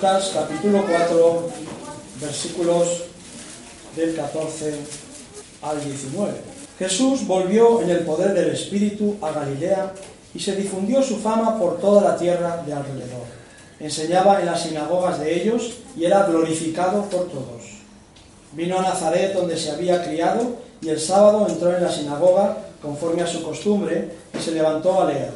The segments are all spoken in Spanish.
Capítulo 4, versículos del 14 al 19. Jesús volvió en el poder del Espíritu a Galilea y se difundió su fama por toda la tierra de alrededor. Enseñaba en las sinagogas de ellos y era glorificado por todos. Vino a Nazaret donde se había criado y el sábado entró en la sinagoga conforme a su costumbre y se levantó a leer.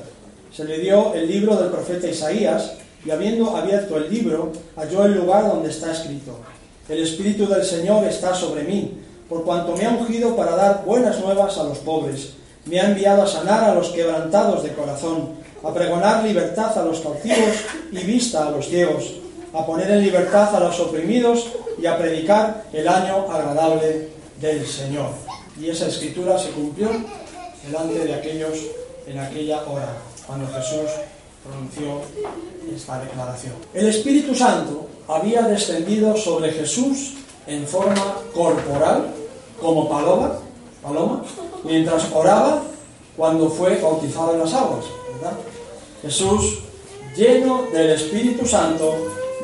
Se le dio el libro del profeta Isaías y habiendo abierto el libro, halló el lugar donde está escrito, El Espíritu del Señor está sobre mí, por cuanto me ha ungido para dar buenas nuevas a los pobres, me ha enviado a sanar a los quebrantados de corazón, a pregonar libertad a los cautivos y vista a los ciegos, a poner en libertad a los oprimidos y a predicar el año agradable del Señor. Y esa escritura se cumplió delante de aquellos en aquella hora, cuando Jesús pronunció esta declaración. El Espíritu Santo había descendido sobre Jesús en forma corporal, como paloma, paloma mientras oraba cuando fue bautizado en las aguas. Jesús, lleno del Espíritu Santo,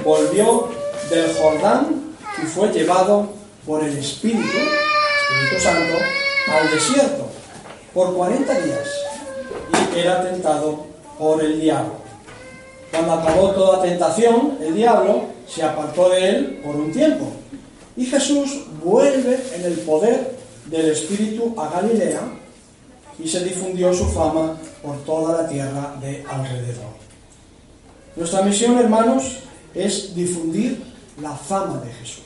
volvió del Jordán y fue llevado por el Espíritu, Espíritu Santo, al desierto por 40 días y era tentado por el diablo. Cuando acabó toda tentación, el diablo se apartó de él por un tiempo. Y Jesús vuelve en el poder del Espíritu a Galilea y se difundió su fama por toda la tierra de alrededor. Nuestra misión, hermanos, es difundir la fama de Jesús.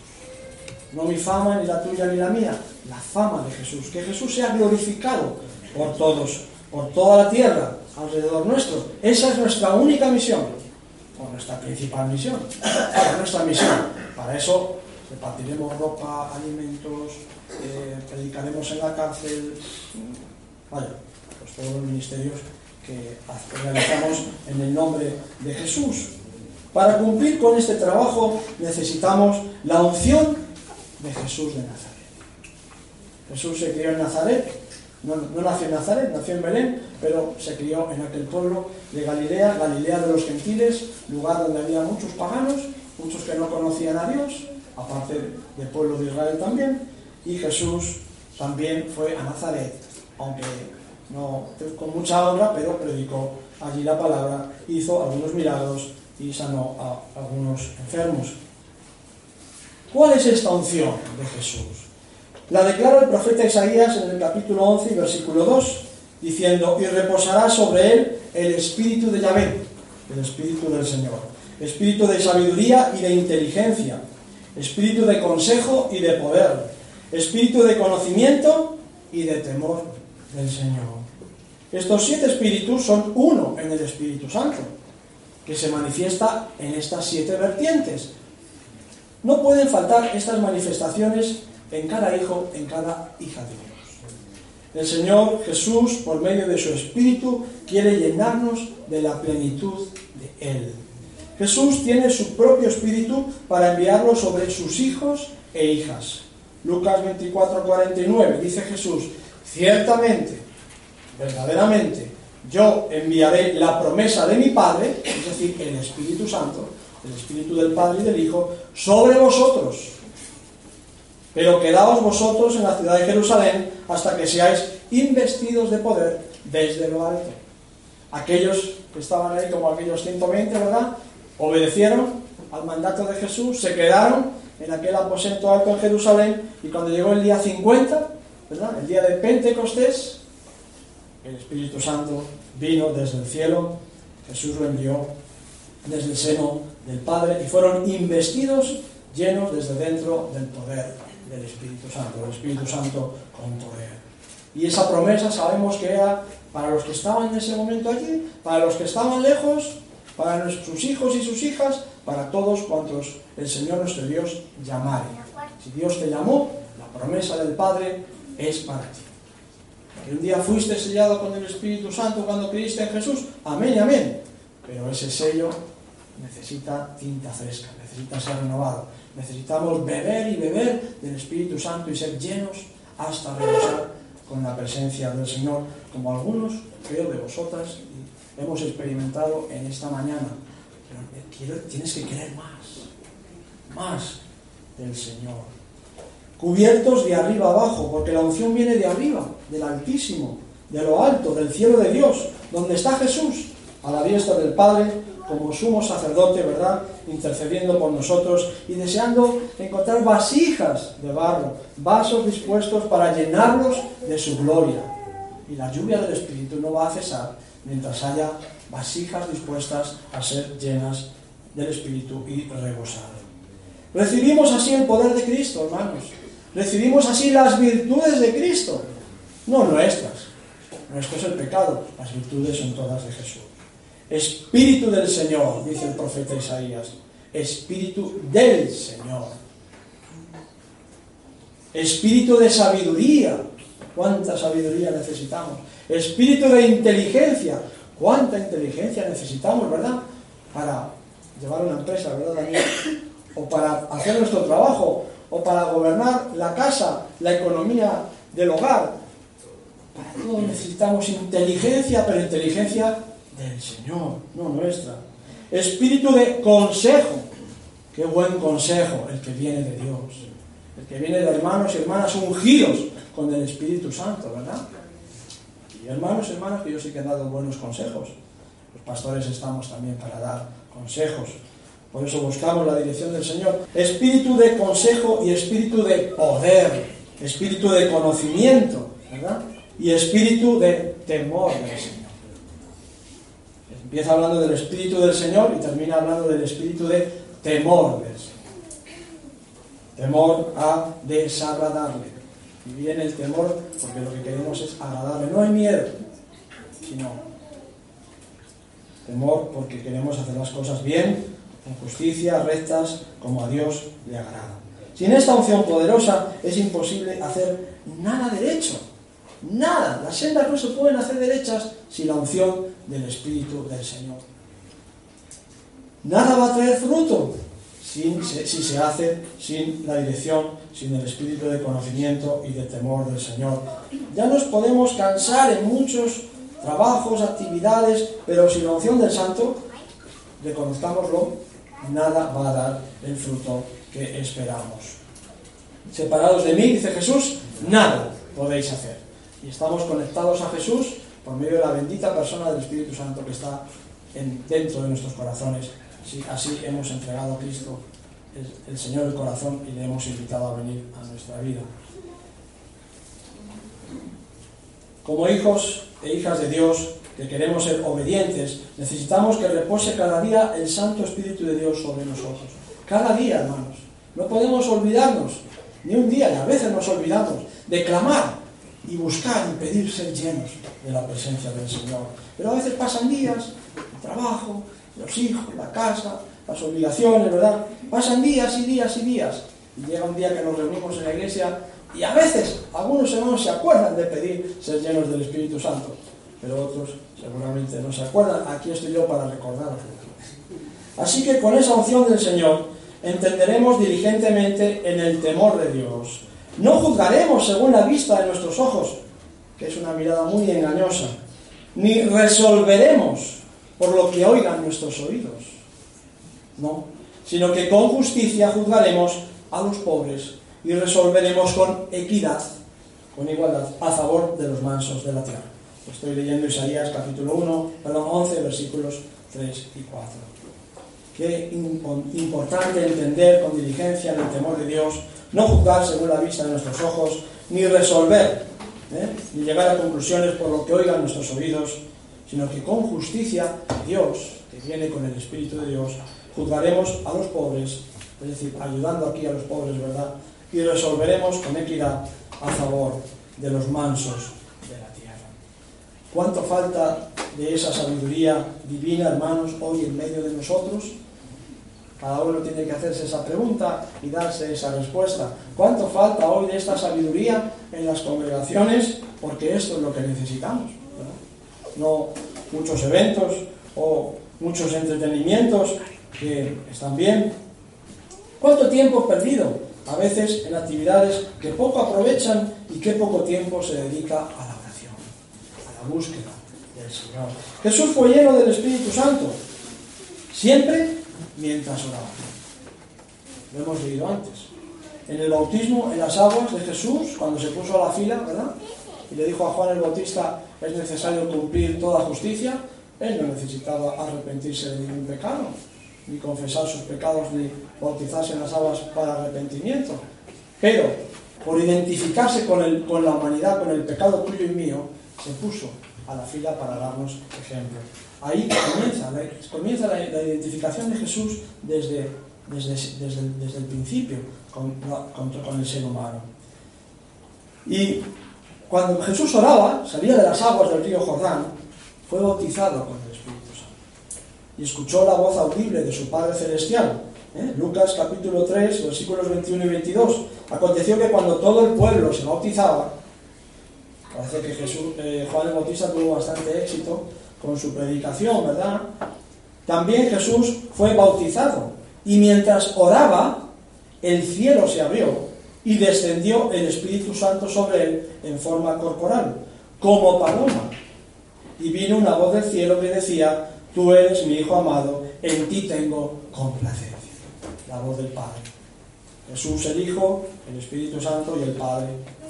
No mi fama, ni la tuya, ni la mía, la fama de Jesús. Que Jesús sea glorificado por todos, por toda la tierra, alrededor nuestro. Esa es nuestra única misión, o nuestra principal misión, nuestra misión. Para eso repartiremos ropa, alimentos, eh, predicaremos en la cárcel, vaya, pues todos los ministerios que realizamos en el nombre de Jesús. Para cumplir con este trabajo necesitamos la unción de Jesús de Nazaret. Jesús se crió en Nazaret, no, nació en Nazaret, nació en Belén, pero se crió en aquel pueblo de Galilea, Galilea de los gentiles, lugar donde había muchos paganos, muchos que no conocían a Dios, aparte del pueblo de Israel también, y Jesús también fue a Nazaret, aunque no con mucha honra, pero predicó allí la palabra, hizo algunos milagros y sanó a algunos enfermos. ¿Cuál es esta unción de Jesús? La declara el profeta Isaías en el capítulo 11 y versículo 2, diciendo, y reposará sobre él el espíritu de Yahvé, el espíritu del Señor, espíritu de sabiduría y de inteligencia, espíritu de consejo y de poder, espíritu de conocimiento y de temor del Señor. Estos siete espíritus son uno en el Espíritu Santo, que se manifiesta en estas siete vertientes. No pueden faltar estas manifestaciones en cada hijo, en cada hija de Dios. El Señor Jesús, por medio de su Espíritu, quiere llenarnos de la plenitud de Él. Jesús tiene su propio Espíritu para enviarlo sobre sus hijos e hijas. Lucas 24, 49 dice Jesús, ciertamente, verdaderamente, yo enviaré la promesa de mi Padre, es decir, el Espíritu Santo, el Espíritu del Padre y del Hijo, sobre vosotros. Pero quedaos vosotros en la ciudad de Jerusalén hasta que seáis investidos de poder desde lo alto. Aquellos que estaban ahí, como aquellos 120, ¿verdad? Obedecieron al mandato de Jesús, se quedaron en aquel aposento alto en Jerusalén y cuando llegó el día 50, ¿verdad? El día de Pentecostés, el Espíritu Santo vino desde el cielo, Jesús lo envió desde el seno del Padre y fueron investidos llenos desde dentro del poder del Espíritu Santo, el Espíritu Santo con poder. Y esa promesa sabemos que era para los que estaban en ese momento allí, para los que estaban lejos, para sus hijos y sus hijas, para todos cuantos el Señor nuestro Dios llamare. Si Dios te llamó, la promesa del Padre es para ti. Que un día fuiste sellado con el Espíritu Santo cuando creíste en Jesús, amén amén. Pero ese sello necesita tinta fresca, necesita ser renovado. Necesitamos beber y beber del Espíritu Santo y ser llenos hasta rebosar con la presencia del Señor, como algunos, creo, de vosotras hemos experimentado en esta mañana. Quiero, tienes que querer más. más del Señor. Cubiertos de arriba abajo, porque la unción viene de arriba, del Altísimo, de lo alto, del cielo de Dios, donde está Jesús, a la diestra del Padre, como sumo sacerdote, ¿verdad? Intercediendo por nosotros y deseando encontrar vasijas de barro, vasos dispuestos para llenarlos de su gloria. Y la lluvia del Espíritu no va a cesar mientras haya vasijas dispuestas a ser llenas del Espíritu y rebosar. Recibimos así el poder de Cristo, hermanos. Recibimos así las virtudes de Cristo, no nuestras. Nuestro es el pecado, las virtudes son todas de Jesús. Espíritu del Señor, dice el profeta Isaías. Espíritu del Señor. Espíritu de sabiduría. ¿Cuánta sabiduría necesitamos? Espíritu de inteligencia. ¿Cuánta inteligencia necesitamos, verdad? Para llevar una empresa, ¿verdad, Daniel? O para hacer nuestro trabajo, o para gobernar la casa, la economía del hogar. Para todo necesitamos inteligencia, pero inteligencia del Señor, no nuestra. Espíritu de consejo. Qué buen consejo el que viene de Dios. El que viene de hermanos y hermanas ungidos con el Espíritu Santo, ¿verdad? Y hermanos y hermanas que yo sí que han dado buenos consejos. Los pastores estamos también para dar consejos. Por eso buscamos la dirección del Señor. Espíritu de consejo y espíritu de poder. Espíritu de conocimiento, ¿verdad? Y espíritu de temor del Señor. Empieza hablando del Espíritu del Señor y termina hablando del Espíritu de temor. Temor a desagradarle. Y viene el temor porque lo que queremos es agradarle. No hay miedo, sino temor porque queremos hacer las cosas bien, con justicia, rectas, como a Dios le agrada. Sin esta unción poderosa es imposible hacer nada derecho. Nada. Las sendas no se pueden hacer derechas sin la unción del Espíritu del Señor. Nada va a traer fruto si se hace sin la dirección, sin el espíritu de conocimiento y de temor del Señor. Ya nos podemos cansar en muchos trabajos, actividades, pero sin la unción del Santo, reconozcámoslo, nada va a dar el fruto que esperamos. Separados de mí, dice Jesús, nada podéis hacer. Y estamos conectados a Jesús por medio de la bendita persona del Espíritu Santo que está dentro de nuestros corazones. Así, hemos entregado a Cristo, el, el Señor del corazón, y le hemos invitado a venir a nuestra vida. Como hijos e hijas de Dios, que queremos ser obedientes, necesitamos que repose cada día el Santo Espíritu de Dios sobre nosotros. Cada día, hermanos. No podemos olvidarnos, ni un día, y a veces nos olvidamos, de clamar y buscar y pedir ser llenos de la presencia del Señor. Pero a veces pasan días, el trabajo, los hijos, la casa, las obligaciones, ¿verdad? Pasan días y días y días. Y llega un día que nos reunimos en la iglesia y a veces algunos hermanos se acuerdan de pedir ser llenos del Espíritu Santo, pero otros seguramente no se acuerdan. Aquí estoy yo para recordarlo. Así que con esa opción del Señor entenderemos diligentemente en el temor de Dios. No juzgaremos según la vista de nuestros ojos, que es una mirada muy engañosa, ni resolveremos por lo que oigan nuestros oídos. No, sino que con justicia juzgaremos a los pobres y resolveremos con equidad, con igualdad, a favor de los mansos de la tierra. Estoy leyendo Isaías capítulo 1, perdón, 11, versículos 3 y 4. Qué importante entender con diligencia en el temor de Dios, no juzgar según la vista de nuestros ojos, ni resolver, ¿eh? ni llegar a conclusiones por lo que oigan nuestros oídos, sino que con justicia Dios, que viene con el Espíritu de Dios, juzgaremos a los pobres, es decir, ayudando aquí a los pobres, ¿verdad? Y resolveremos con equidad a favor de los mansos de la tierra. ¿Cuánto falta de esa sabiduría divina, hermanos, hoy en medio de nosotros? Cada uno tiene que hacerse esa pregunta y darse esa respuesta. ¿Cuánto falta hoy de esta sabiduría en las congregaciones? Porque esto es lo que necesitamos. No muchos eventos o muchos entretenimientos que están bien. ¿Cuánto tiempo perdido? A veces en actividades que poco aprovechan y que poco tiempo se dedica a la oración, a la búsqueda del Señor. Jesús fue lleno del Espíritu Santo, siempre mientras oraba. lo hemos leído antes. En el bautismo, en las aguas de Jesús, cuando se puso a la fila, ¿verdad? Y le dijo a Juan el Bautista, es necesario cumplir toda justicia, él no necesitaba arrepentirse de ningún pecado, ni confesar sus pecados, ni bautizarse en las aguas para arrepentimiento. Pero, por identificarse con, el, con la humanidad, con el pecado tuyo y mío, se puso a la fila para darnos ejemplo. Ahí comienza, la, comienza la, identificación de Jesús desde, desde, desde, el, principio con, el ser humano. Y cuando Jesús oraba, salía de las aguas del río Jordán, fue bautizado con el Espíritu Santo. Y escuchó la voz audible de su Padre Celestial. ¿eh? Lucas capítulo 3, versículos 21 y 22. Aconteció que cuando todo el pueblo se bautizaba, parece que Jesús, eh, Juan el Bautista tuvo bastante éxito con su predicación, ¿verdad? También Jesús fue bautizado. Y mientras oraba, el cielo se abrió y descendió el Espíritu Santo sobre él en forma corporal, como paloma. Y vino una voz del cielo que decía, tú eres mi Hijo amado, en ti tengo complacencia. La voz del Padre. Jesús el Hijo, el Espíritu Santo y el Padre,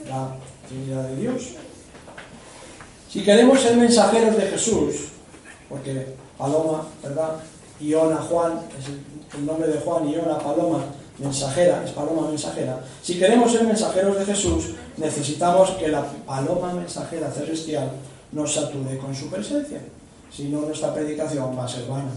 la Trinidad de Dios. Si queremos ser mensajeros de Jesús, porque Paloma, ¿verdad? Iona Juan, es el nombre de Juan, Iona Paloma, mensajera, es paloma mensajera. Si queremos ser mensajeros de Jesús, necesitamos que la paloma mensajera celestial nos sature con su presencia. Si no, nuestra predicación va a ser vana.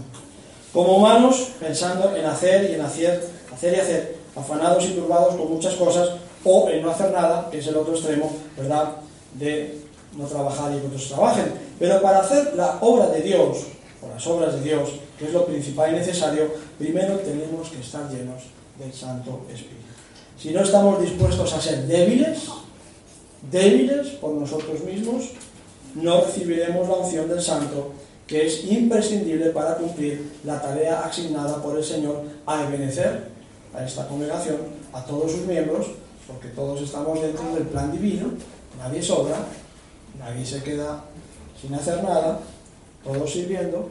Como humanos, pensando en hacer y en hacer, hacer y hacer, afanados y turbados con muchas cosas, o en no hacer nada, que es el otro extremo, ¿verdad?, de no trabajar y que otros trabajen. Pero para hacer la obra de Dios, o las obras de Dios, que es lo principal y necesario, primero tenemos que estar llenos del Santo Espíritu. Si no estamos dispuestos a ser débiles, débiles por nosotros mismos, no recibiremos la unción del Santo, que es imprescindible para cumplir la tarea asignada por el Señor a envenecer a esta congregación, a todos sus miembros, porque todos estamos dentro del plan divino, nadie sobra, Nadie se queda sin hacer nada, todos sirviendo,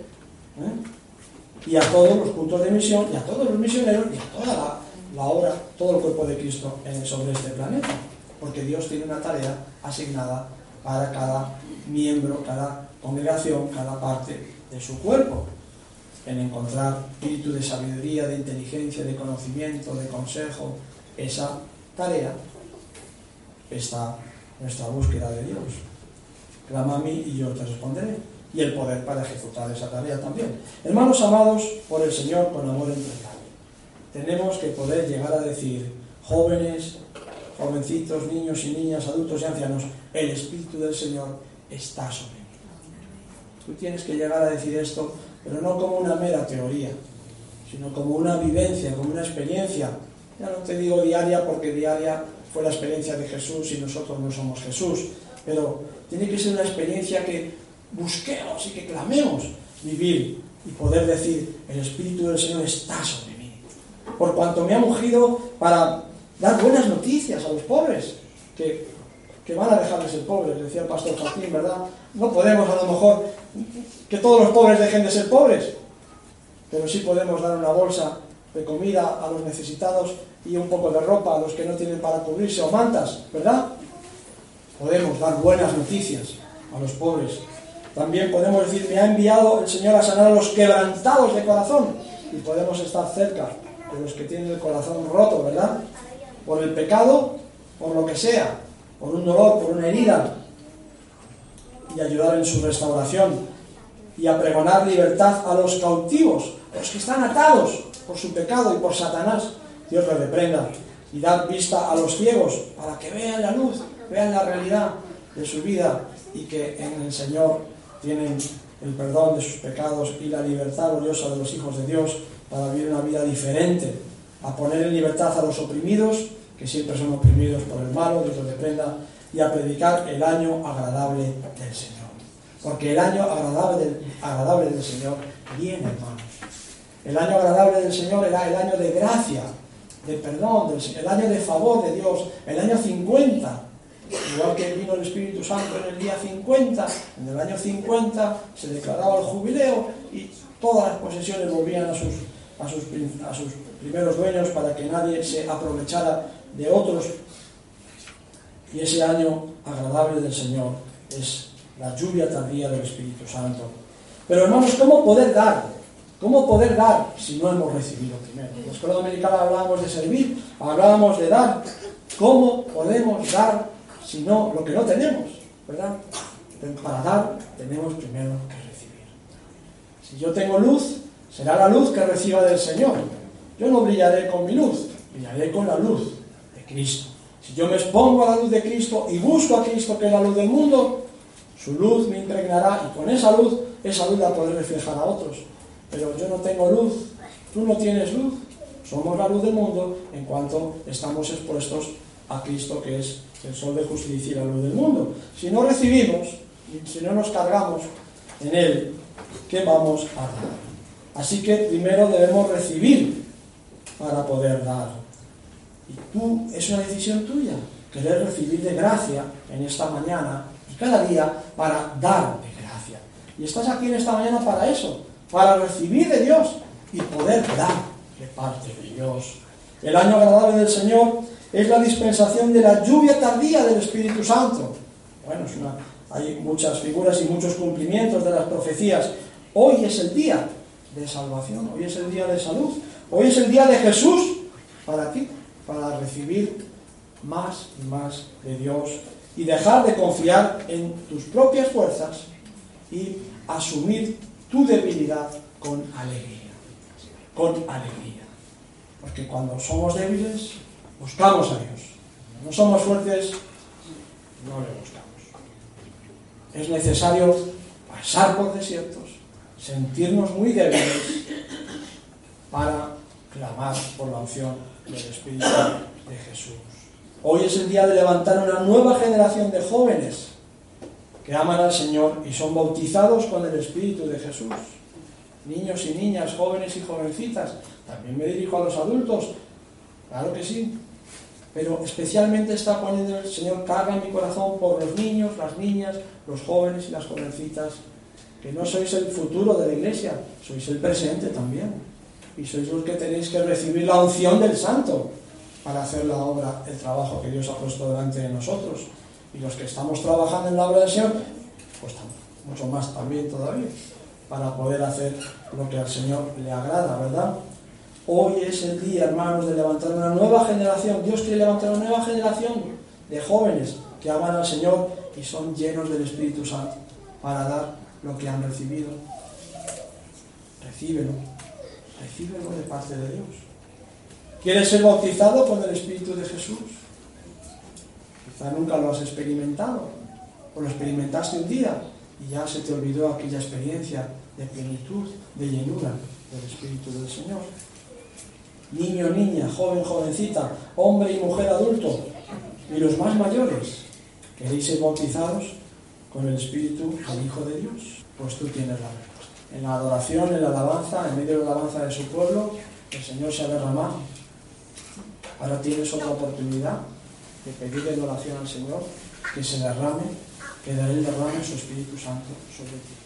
¿eh? y a todos los puntos de misión, y a todos los misioneros, y a toda la, obra, todo el cuerpo de Cristo sobre este planeta. Porque Dios tiene una tarea asignada para cada miembro, cada congregación, cada parte de su cuerpo. En encontrar espíritu de sabiduría, de inteligencia, de conocimiento, de consejo, esa tarea está nuestra búsqueda de Dios. Clama a mí y yo te responderé. Y el poder para ejecutar esa tarea también. Hermanos amados por el Señor con amor entregado. Tenemos que poder llegar a decir, jóvenes, jovencitos, niños y niñas, adultos y ancianos, el Espíritu del Señor está sobre mí. Tú tienes que llegar a decir esto, pero no como una mera teoría, sino como una vivencia, como una experiencia. Ya no te digo diaria porque diaria fue la experiencia de Jesús y nosotros no somos Jesús, pero tiene que ser una experiencia que busquemos y que clamemos vivir y poder decir, el Espíritu del Señor está sobre mí. Por cuanto me ha ungido para dar buenas noticias a los pobres, que, que van a dejar de ser pobres, decía el pastor Joaquín, ¿verdad? No podemos a lo mejor que todos los pobres dejen de ser pobres, pero sí podemos dar una bolsa de comida a los necesitados y un poco de ropa a los que no tienen para cubrirse o mantas, ¿verdad? Podemos dar buenas noticias a los pobres. También podemos decir, me ha enviado el Señor a sanar a los quebrantados de corazón. Y podemos estar cerca de los que tienen el corazón roto, ¿verdad? Por el pecado, por lo que sea, por un dolor, por una herida. Y ayudar en su restauración. Y a pregonar libertad a los cautivos, los que están atados por su pecado y por Satanás. Dios les reprenda. Y dar vista a los ciegos para que vean la luz vean la realidad de su vida y que en el Señor tienen el perdón de sus pecados y la libertad gloriosa de los hijos de Dios para vivir una vida diferente, a poner en libertad a los oprimidos, que siempre son oprimidos por el malo, Dios los reprenda, y a predicar el año agradable del Señor. Porque el año agradable del, agradable del Señor viene, hermanos. El año agradable del Señor era el año de gracia, de perdón, el año de favor de Dios, el año 50, Igual que vino el Espíritu Santo en el día 50, en el año 50 se declaraba el jubileo y todas las posesiones volvían a sus, a sus, primeros dueños para que nadie se aprovechara de otros. Y ese año agradable del Señor es la lluvia tardía del Espíritu Santo. Pero hermanos, ¿cómo poder dar? ¿Cómo poder dar si no hemos recibido primero? En la escuela dominical hablábamos de servir, hablábamos de dar. ¿Cómo podemos dar si no lo que no tenemos? ¿Verdad? Para dar tenemos primero que recibir. Si yo tengo luz, será la luz que reciba del Señor. Yo no brillaré con mi luz, brillaré con la luz de Cristo. Si yo me expongo a la luz de Cristo y busco a Cristo, que es la luz del mundo, su luz me impregnará y con esa luz, esa luz la podré reflejar a otros. Pero yo no tengo luz, tú no tienes luz, somos la luz del mundo en cuanto estamos expuestos a Cristo, que es el sol de justicia y la luz del mundo. Si no recibimos, si no nos cargamos en Él, ¿qué vamos a dar? Así que primero debemos recibir para poder dar. Y tú, es una decisión tuya, querer recibir de gracia en esta mañana y cada día para dar de gracia. Y estás aquí en esta mañana para eso, para recibir de Dios y poder dar de parte de Dios. El año agradable del Señor es la dispensación de la lluvia tardía del Espíritu Santo. Bueno, hay muchas figuras y muchos cumplimientos de las profecías. Hoy es el día de salvación, hoy es el día de salud, hoy es el día de Jesús para ti, para recibir más y más de Dios y dejar de confiar en tus propias fuerzas y asumir tu debilidad con alegría, con alegría. Porque cuando somos débiles, buscamos a Dios. no somos fuertes, no le buscamos. Es necesario pasar por desiertos, sentirnos muy débiles para clamar por la opción del Espíritu de Jesús. Hoy es el día de levantar una nueva generación de jóvenes que aman al Señor y son bautizados con el Espíritu de Jesús. Niños y niñas, jóvenes y jovencitas. También me dirijo a los adultos. Claro que sí. Pero especialmente está poniendo el Señor carga en mi corazón por los niños, las niñas, los jóvenes y las jovencitas que no sois el futuro de la iglesia, sois el presente también. Y sois los que tenéis que recibir la unción del santo para hacer la obra, el trabajo que Dios ha puesto delante de nosotros. Y los que estamos trabajando en la obra del Señor, pues mucho más también todavía, para poder hacer lo que al Señor le agrada, ¿verdad? Hoy es el día, hermanos, de levantar una nueva generación. Dios quiere levantar una nueva generación de jóvenes que aman al Señor y son llenos del Espíritu Santo para dar lo que han recibido. Recíbelo, recíbelo de parte de Dios. ¿Quieres ser bautizado con el Espíritu de Jesús? Quizá nunca lo has experimentado, o lo experimentaste un día y ya se te olvidó aquella experiencia de plenitud, de llenura del Espíritu del Señor. Niño, niña, joven, jovencita, hombre y mujer adulto, y los más mayores, ¿queréis ser bautizados? con el Espíritu del Hijo de Dios? Pues tú tienes la respuesta. En la adoración, en la alabanza, en medio de la alabanza de su pueblo, el Señor se ha derramado. Ahora tienes otra oportunidad de pedirle en oración al Señor que se derrame, que Él derrame su Espíritu Santo sobre ti.